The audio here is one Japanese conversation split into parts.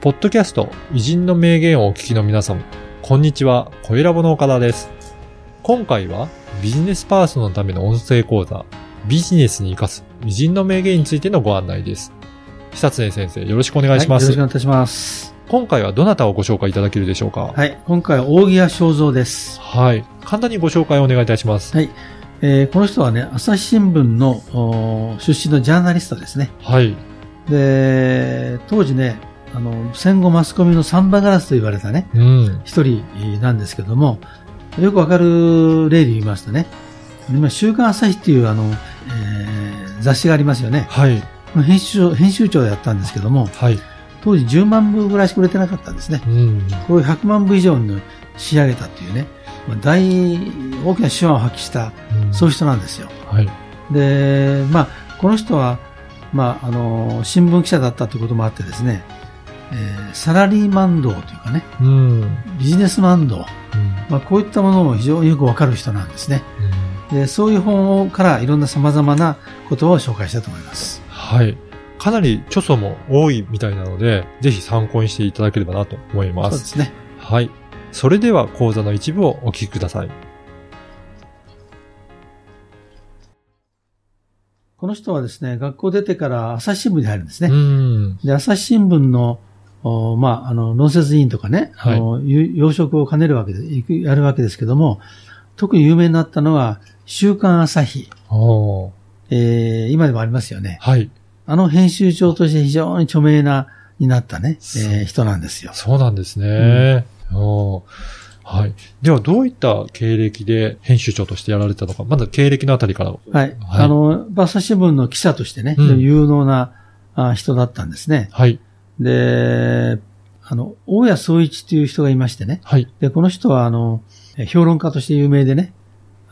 ポッドキャスト偉人の名言をお聞きの皆様、こんにちは、小ラボの岡田です。今回はビジネスパーソンのための音声講座、ビジネスに活かす偉人の名言についてのご案内です。久常先生、よろしくお願いします。はい、よろしくお願いいたします。今回はどなたをご紹介いただけるでしょうか？はい。今回は大木屋正蔵です。はい。簡単にご紹介をお願いいたします。はい。えーこの人はね、朝日新聞の出身のジャーナリストですね。はい。で、当時ね、あの、戦後マスコミのサンバガラスと言われたね、うん。一人なんですけども、よくわかる例で言いますとね、今、週刊朝日っていうあの、えー雑誌がありますよね。はい。編集長、編集長をやったんですけども、はい。当時10万部ぐらいしか売れてなかったんですね。うん。これを100万部以上に仕上げたっていうね、まあ大、大きな手腕を発揮した、そういう人なんですよ。はい。で、まあ、この人は、まあ、あの、新聞記者だったということもあってですね、えーサラリーマン道というかね、うん。ビジネスマン道、うんまあ、こういったものも非常によくわかる人なんですね。で、そういう本からいろんな様々な言葉を紹介したいと思います。はい。かなり著書も多いみたいなので、ぜひ参考にしていただければなと思いそます。うですね。はい。それでは講座の一部をお聞きください。この人はですね、学校出てから朝日新聞に入るんですね。うん。で、朝日新聞の、おまあ、あの、論説委員とかね、はいあの、ゆ養殖を兼ねるわけで、やるわけですけども、特に有名になったのは、週刊朝日。えー、今でもありますよね。はい。あの編集長として非常に著名な、になったね、えー人なんですよ。そうなんですね。おーはい。では、どういった経歴で編集長としてやられたのか、まず経歴のあたりから。はい。あの、朝日新聞の記者としてね、うん有能なあ人だったんですね。はい。で、あの、大谷総一という人がいましてね。はい。で、この人は、あの、え評論家として有名でね、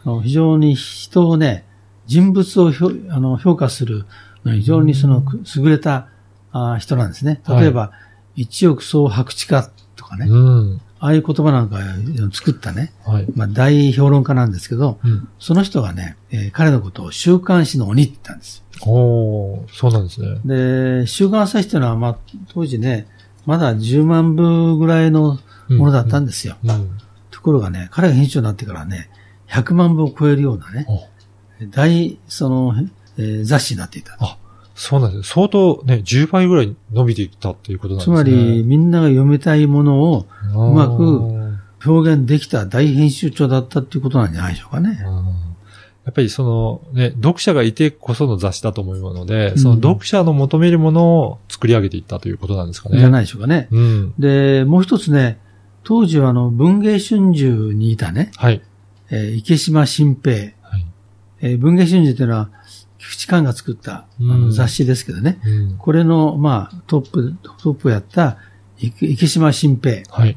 あの非常に人をね、人物をひょあの評価するのに非常にそのく優れたあ人なんですね。例えば、一億総白地化とかね、うん。ああいう言葉なんかを作ったね、はい。まあ大評論家なんですけど、うん。その人がね、えー彼のことを週刊誌の鬼って言ったんですよ。おーそうなんですね。で、週刊朝日っていうのは、まあ、当時ね、まだ10万部ぐらいのものだったんですよ。うん。ところがね、彼が編集長になってからね、100万部を超えるようなね、お大、その、えー雑誌になっていた。あ、そうなんですね。相当ね、10倍ぐらい伸びていったっていうことなんですね。つまり、みんなが読みたいものをううまく表現できた大編集長だったっていうことなんじゃないでしょうかね。やっぱりそのね、読者がいてこその雑誌だと思うので、うんその読者の求めるものを作り上げていったということなんですかね。じゃないでしょうかね。うん。で、もう一つね、当時はあの、文芸春秋にいたね、はい。えー池島新平、はい。えー文芸春秋というのは、菊池寛が作ったあうんの雑誌ですけどね、うん。これの、まあ、トップ、トップをやった池池島新平。はい。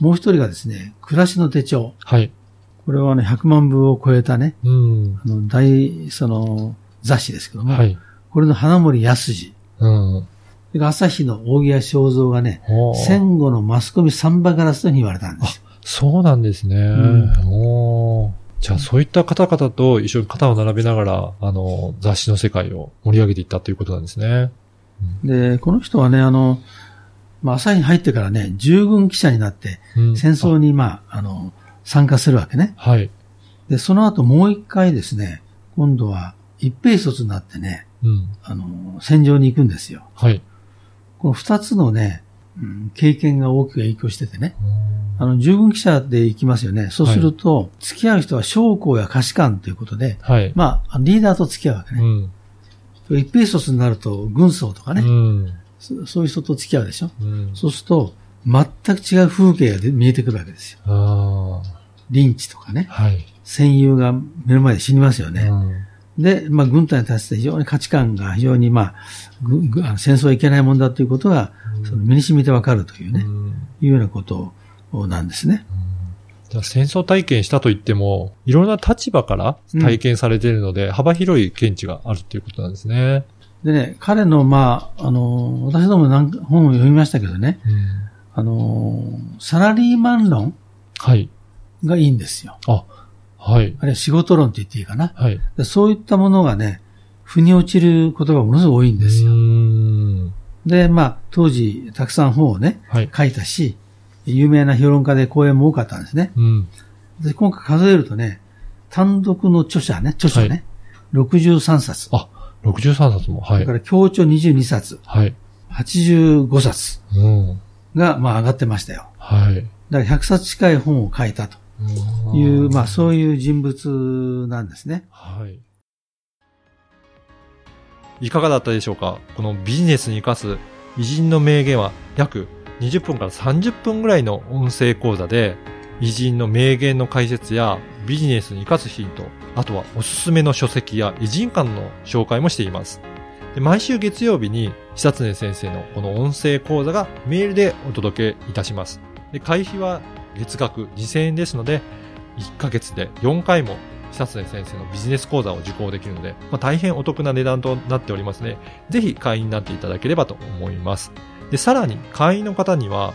もう一人がですね、暮らしの手帳。はい。これはね、100万部を超えたね、うん。あの、大、その、雑誌ですけども、はい。これの花森康二。うん。朝日の大木屋正蔵がね、戦後のマスコミサンバガラスと言われたんです。そうなんですね。んおーじゃあそういった方々と一緒に肩を並べながら、あの、雑誌の世界を盛り上げていったということなんですね。で、この人はね、あの、まあ、朝日に入ってからね、従軍記者になって、うん戦争に、まあ、あの、参加するわけね。はい。で、その後もう一回ですね、今度は一平卒になってね、うん。あの、戦場に行くんですよ。はい。この二つのね、うん経験が大きく影響しててね。あの、従軍記者で行きますよね。そうすると、付き合う人は将校や下士官ということで、はい。まあ、リーダーと付き合うわけね。うん。一平卒になると、軍曹とかね、うん。そそういう人と付き合うでしょ？うん。そうすると、全く違う風景がで見えてくるわけですよ。あリンチとかねあ。、はい。戦友が目の前で死にますよね。うんで、まあ、軍隊に対して非常に価値観が非常に、まあ、戦争はいけないもんだということが、その身に染みてわかるというね、うんいうようなことなんですね。戦争体験したと言っても、いろんな立場から体験されているので、幅広い見地があるっていうことなんですね。でね、彼の、まあ、あの、私ども何か本を読みましたけどね、うんあの、サラリーマン論はい。がいいんですよ。あ、はい。あるいは仕事論って言っていいかな。はい。でそういったものがね、腑に落ちることがものすごく多いんですよ。で、まあ、当時、たくさん本をね、はい。書いたし、有名な評論家で講演も多かったんですね。うん。で、今回数えるとね、単独の著者ね、著書ね、63冊。あ、63冊も。はいそれか。ら協調22冊、はい。85冊うん。が、まあ上がってましたよ。はい。だから100冊近い本を書いたという、まあそういう人物なんですね。はい。いかがだったでしょうか？このビジネスに活かす偉人の名言は約20分から30分ぐらいの音声講座で偉人の名言の解説やビジネスに活かすヒント、あとはおすすめの書籍や偉人間の紹介もしています。で毎週月曜日に久常先生のこの音声講座がメールでお届けいたします。で会費は月額2000円ですので、1ヶ月で4回も久常先生のビジネス講座を受講できるので、まあ、大変お得な値段となっておりますので、ぜひ会員になっていただければと思います。で、さらに会員の方には、